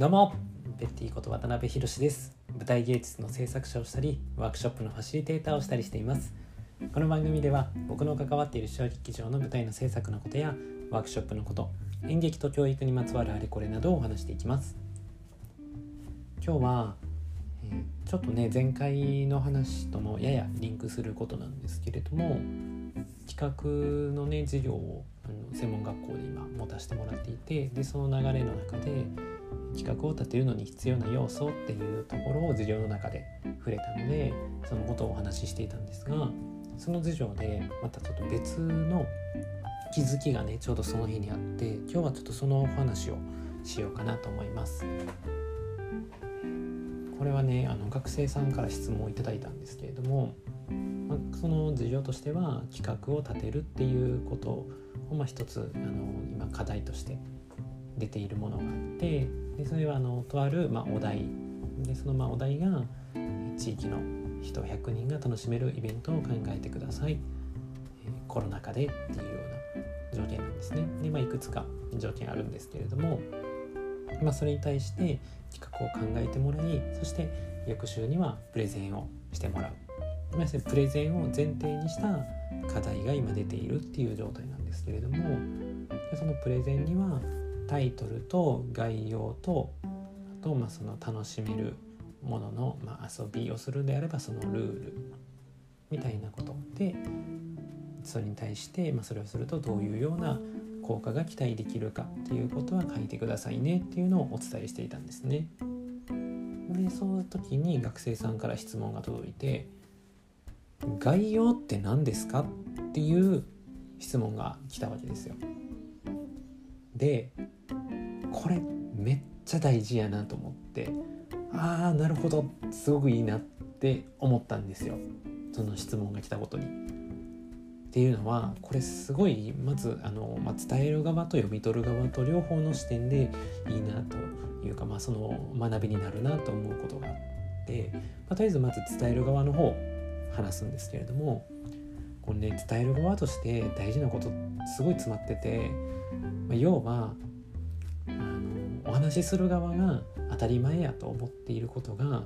どうも。ベッティこと渡辺博です舞台芸術の制作者をしたりワークショップのファシリテーターをしたりしていますこの番組では僕の関わっている小劇場の舞台の制作のことやワークショップのこと演劇と教育にまつわるあれこれなどをお話していきます今日は、えー、ちょっとね前回の話とも。ややリンクすることなんですけれども。企画のね授業をあの専門学校で今持たせても。らっていてでその流れの中で企画を立てるのに必要な要素っていうところを授業の中で触れたのでそのことをお話ししていたんですがその授業でまたちょっと別の気づきがねちょうどその日にあって今日はちょっとそのお話をしようかなと思います。これはねあの学生さんから質問をいただいたんですけれども、まあ、その授業としては企画を立てるっていうことを、まあ、一つあの今課題として出ているものがあってでそれはあのとある、まあ、お題。でそのまあお題が地域の人100人が楽しめるイベントを考えてください、えコロナ禍でっていうような条件なんですね。で、まあ、いくつか条件あるんですけれども、まあ、それに対して企画を考えてもらいそして翌週にはプレゼンをしてもらう。まプレゼンを前提にした課題が今出ているっていう状態なんですけれどもそのプレゼンにはタイトルと概要とあとまあその楽しめるものの、まあ、遊びをするんであればそのルールみたいなことでそれに対して、まあ、それをするとどういうような効果が期待できるかっていうことは書いてくださいねっていうのをお伝えしていたんですね。でその時に学生さんから質問が届いて「概要って何ですか?」っていう質問が来たわけですよ。でこれめっちゃ大事やなと思ってああなるほどすごくいいなって思ったんですよその質問が来たことに。っていうのはこれすごいまずあの、まあ、伝える側と読み取る側と両方の視点でいいなというか、まあ、その学びになるなと思うことがあって、まあ、とりあえずまず伝える側の方話すんですけれどもこれね伝える側として大事なことすごい詰まってて、まあ、要はあのお話しする側が当たり前やと思っていることが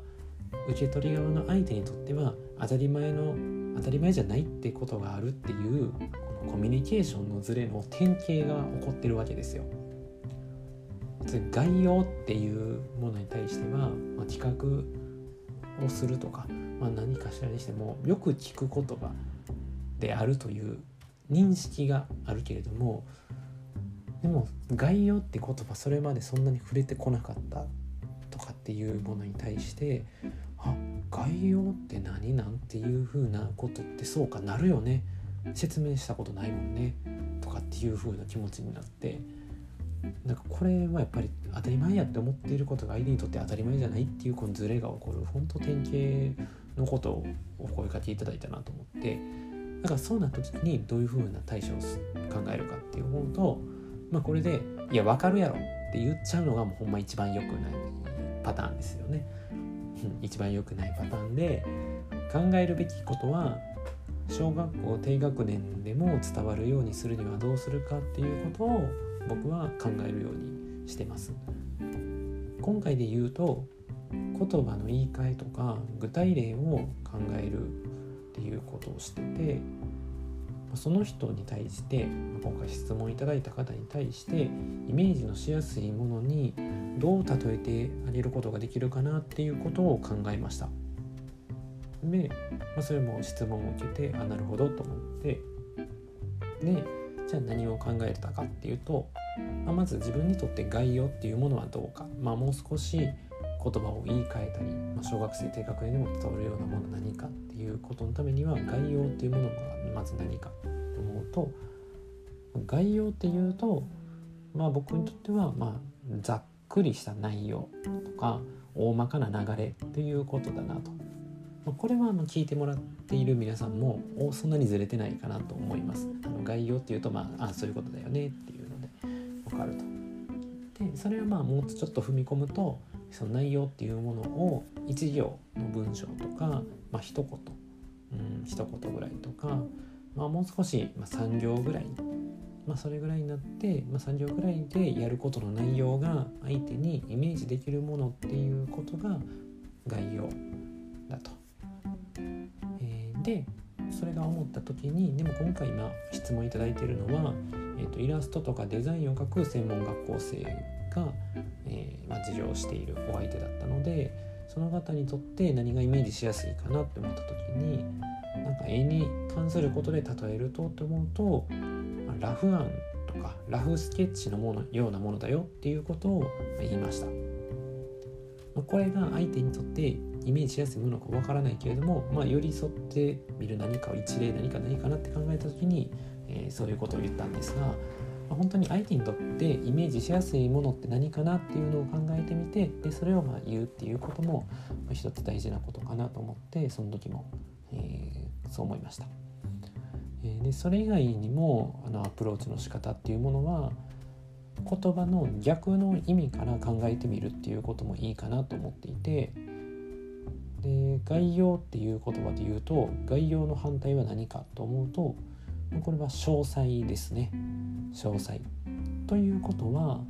受け取り側の相手にとっては当たり前の当たり前じゃないってことがあるっていうこのコミュニケーションのズレの典型が起こってるわけですよ。概要っていうものに対しては、まあ、企画をするとか、まあ、何かしらにしてもよく聞く言葉であるという認識があるけれどもでも概要って言葉それまでそんなに触れてこなかったとかっていうものに対してあ概要って何なんていう風なことってそうかなるよね。説明したことないもんね。とかっていう風な気持ちになって。なんかこれはやっぱり当たり前やって思っていることが相手にとって当たり前じゃないっていうこのズレが起こる。本当典型のことをお声かけいただいたなと思って。だからそうなった時にどういう風な対処を考えるかっていうとまあ、これで「いや分かるやろ」って言っちゃうのがもうほんま一番良くないパターンですよね。一番良くないパターンで考えるべきことは小学校低学年でも伝わるようにするにはどうするかっていうことを僕は考えるようにしてます。今回で言うと言葉の言い換えとか具体例を考えるっていうことをしててその人に対して今回質問いただいた方に対してイメージのしやすいものにどう例えてあげることができるかなっていうことを考えました。で、まあ、それも質問を受けてあなるほどと思って。でじゃあ何を考えてたかっていうと、まあ、まず自分にとって概要っていうものはどうか、まあ、もう少し言葉を言い換えたり、まあ、小学生低学年でも伝わるようなもの何かっていうことのためには概要っていうものがまず何かと思うと概要っていうとまあ僕にとってはまあざっくりした内容とか大まかな流れっていうことだなと。まあ、これはあの聞いてもらっている皆さんもそんなにずれてないかなと思います。あの概要っていうとまああそういうことだよねっていうので分かると。でそれはまあもうちょっと踏み込むとその内容っていうものを一行の文章とか、まあ、一言、うん、一言ぐらいとかまあ、もう少し、まあ、3行ぐらいまあ、それぐらいになって、まあ、3行ぐらいでやることの内容が相手にイメージできるものっていうことが概要だと。えー、でそれが思った時にでも今回今質問いただいているのは、えーと、イラストとかデザインを描く専門学校生が、えー、まあ、事情をしているお相手だったのでその方にとって何がイメージしやすいかなって思った時になんか絵に関することで例えるとって思うと、まあ、ラフ案とかラフスケッチのものようなものだよっていうことを言いました。これが相手にとってイメージしやすいものかわからないけれども、まあ、寄り添ってみる何かを一例何か何かなって考えた時に、えー、そういうことを言ったんですが、まあ、本当に相手にとってイメージしやすいものって何かなっていうのを考えてみてでそれをまあ言うっていうことも、まあ、一つ大事なことかなと思ってその時も、えー、そう思いました。えでそれ以外にもあのアプローチの仕方っていうものは言葉の逆の意味から考えてみるっていうこともいいかなと思っていてで概要っていう言葉で言うと概要の反対は何かと思うとこれは詳細ですね。詳細。ということは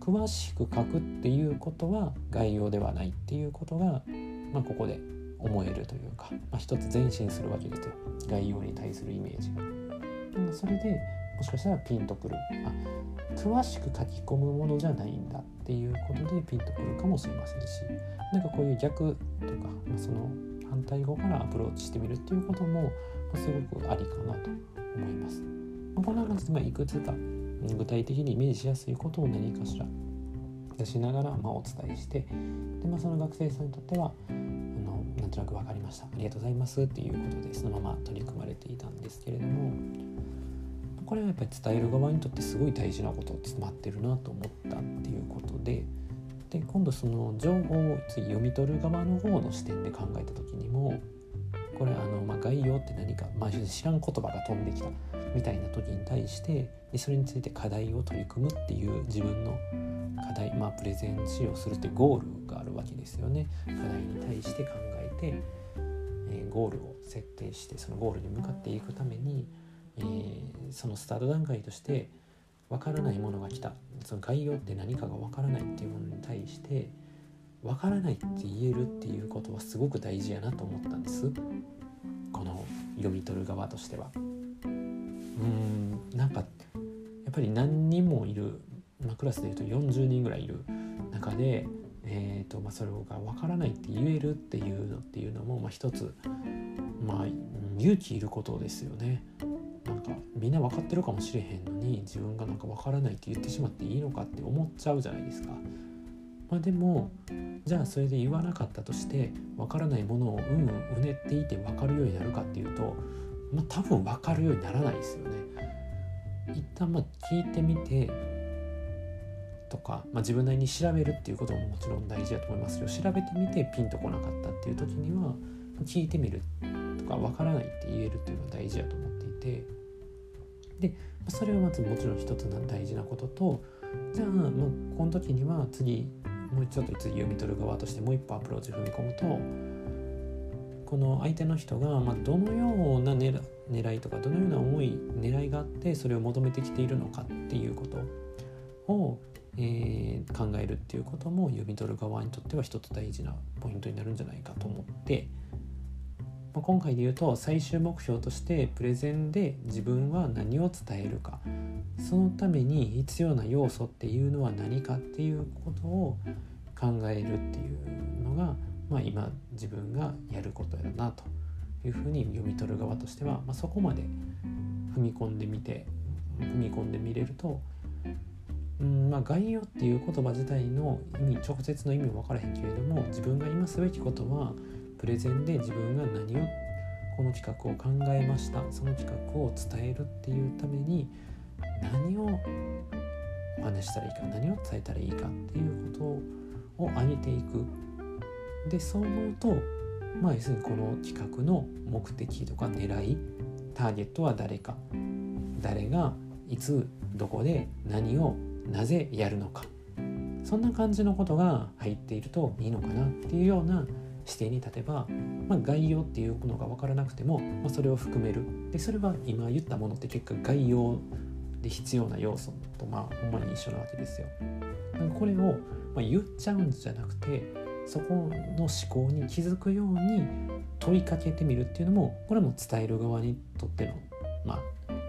詳しく書くっていうことは概要ではないっていうことが、まあ、ここで思えるというか、まあ、一つ前進するわけですよ。概要に対するイメージが。それでもしかしたらピンとくるあ詳しく書き込むものじゃないんだっていうことでピンとくるかもしれませんしなんかこういう逆とか、まあ、その反対語からアプローチしてみるっていうことも、すごくありかなと思います。まあ、こんな感じで、まあ、いくつか具体的にイメージしやすいことを何かしら出しながら、ま、お伝えしてで、まあ、その学生さんにとってはあのなんとなく分かりましたありがとうございますっていうことでそのまま取り組まれていたんですけれどもこれはやっぱり伝える側にとってすごい大事なこと詰まってるなと思ったっていうことでで今度その情報を次読み取る側の方の視点で考えた時にもこれあの、まあ、概要って何か、まあ、知らん言葉が飛んできたみたいな時に対してでそれについて課題を取り組むっていう自分の課題、まあ、プレゼン使用するっていうゴールがあるわけですよね。課題に対して考えて、えー、ゴールを設定してそのゴールに向かっていくためにえー、そのスタート段階として分からないものが来たその概要って何かが分からないっていうものに対して分からないって言えるっていうことはすごく大事やなと思ったんですこの読み取る側としては。うんなんかやっぱり何人もいる、まあ、クラスでいうと40人ぐらいいる中で、えーとまあ、それが分からないって言えるっていうのっていうのも、まあ、一つ、まあ、勇気いることですよね。みんな分かってるかもしれへんのに自分がなんか分からないって言ってしまっていいのかって思っちゃうじゃないですか。まあ、でもじゃあそれで言わなかったとして分からないものをうんうねっていて分かるようになるかっていうと、まあ、多分分かるようにならないですよね。一旦まあ聞いてみてとか、まあ、自分なりに調べるっていうことももちろん大事だと思いますけど調べてみてピンとこなかったっていう時には聞いてみるとか分からないって言えるっていうのは大事だと思っていて。でそれはまずもちろん一つの大事なこととじゃあ、まあ、この時には次もうちょっと次読み取る側としてもう一歩アプローチ踏み込むとこの相手の人が、まあ、どのような狙狙いとかどのような思い狙いがあってそれを求めてきているのかっていうことを、えー、考えるっていうことも読み取る側にとっては一つ大事なポイントになるんじゃないかと思ってま、今回で言うと最終目標としてプレゼンで自分は何を伝えるか。そのために必要な要素っていうのは何かっていうことを考えるっていうのが、まあ、今自分がやることだなというふうに読み取る側としては、まあ、そこまで踏み込んでみて踏み込んでみれるとうんまあ、概要っていう言葉自体の意味直接の意味も分からへんけれども自分が今すべきことはプレゼンで自分が何をこの企画を考えました。その企画を伝えるっていうために何をお話したらいいか何を伝えたらいいかっていうことを挙げていく。でそう思うとまあ要するにこの企画の目的とか狙いターゲットは誰か。誰がいつどこで何をなぜやるのか。そんな感じのことが入っているといいのかなっていうような視点に立てば、まあ、概要っていうのが分からなくても、まあ、それを含めるでそれは今言ったものって結果概要で必要な要素とまあほんまに一緒なわけですよ。これを、まあ、言っちゃうんじゃなくてそこの思考に気づくように問いかけてみるっていうのもこれも伝える側にとっての、まあ、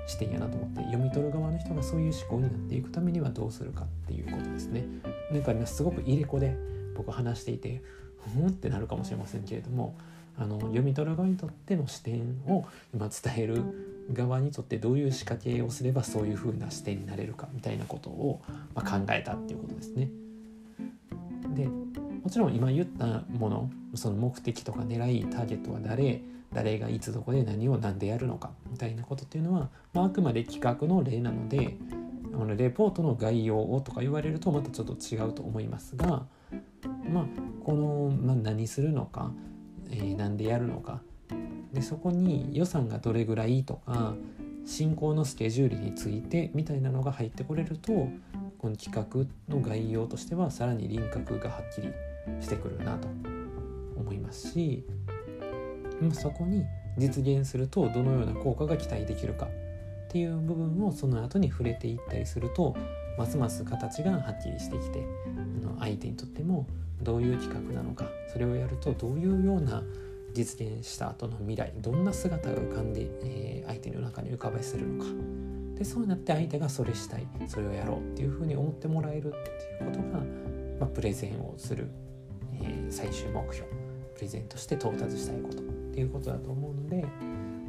視点やなと思って読み取る側の人がそういう思考になっていくためにはどうするかっていうことですね。なんか今すごく入れ子で僕話していてふんってなるかもしれませんけれどもあの読み取る側にとっての視点を今伝える側にとってどういう仕掛けをすればそういう風な視点になれるかみたいなことを、ま、考えたっていうことですね。でもちろん今言ったものその目的とか狙いターゲットは誰誰がいつどこで何を何でやるのかみたいなことっていうのは、まあ、あくまで企画の例なのであのレポートの概要をとか言われるとまたちょっと違うと思いますがまあこの、まあ、何するのか、えー、何でやるのか。でそこに予算がどれぐらいとか進行のスケジュールについてみたいなのが入ってこれるとこの企画の概要としてはさらに輪郭がはっきりしてくるなと思いますしそこに実現するとどのような効果が期待できるかっていう部分をその後に触れていったりするとますます形がはっきりしてきて相手にとってもどういう企画なのかそれをやるとどういうような実現した後の未来どんな姿が浮かんで、えー、相手の中に浮かばせるのか。でそうなって相手がそれしたいそれをやろうっていうふうに思ってもらえるっていうことが、まあ、プレゼンをする、えー、最終目標。プレゼントして到達したいことっていうことだと思うので、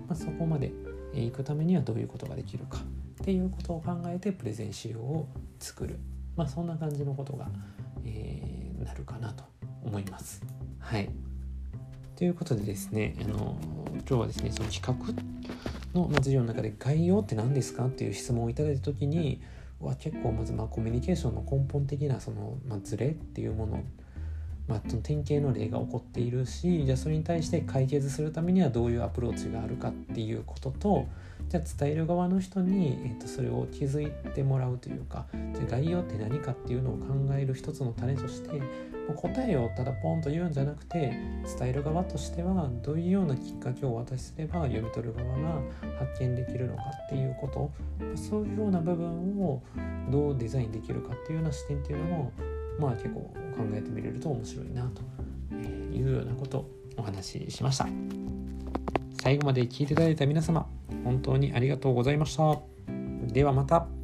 まあ、そこまで行くためにはどういうことができるかっていうことを考えてプレゼン資料を作る、まあ、そんな感じのことが、えー、なるかなと思います。はいということでですね、あの今日はですね、その企画の授業の中で概要って何ですかっていう質問をいただいた時に、は結構まずまあコミュニケーションの根本的なその、まあ、ズレっていうものまあ、典型の例が起こっているしじゃあそれに対して解決するためにはどういうアプローチがあるかっていうこととじゃあ伝える側の人に、えー、とそれを気づいてもらうというかじゃ概要って何かっていうのを考える一つの種として答えをただポンと言うんじゃなくて伝える側としてはどういうようなきっかけをお渡しすれば読み取る側が発見できるのかっていうことそういうような部分をどうデザインできるかっていうような視点っていうのもまあ結構考えてみれると面白いなというようなことをお話ししました。最後まで聞いていただいた皆様本当にありがとうございました。ではまた。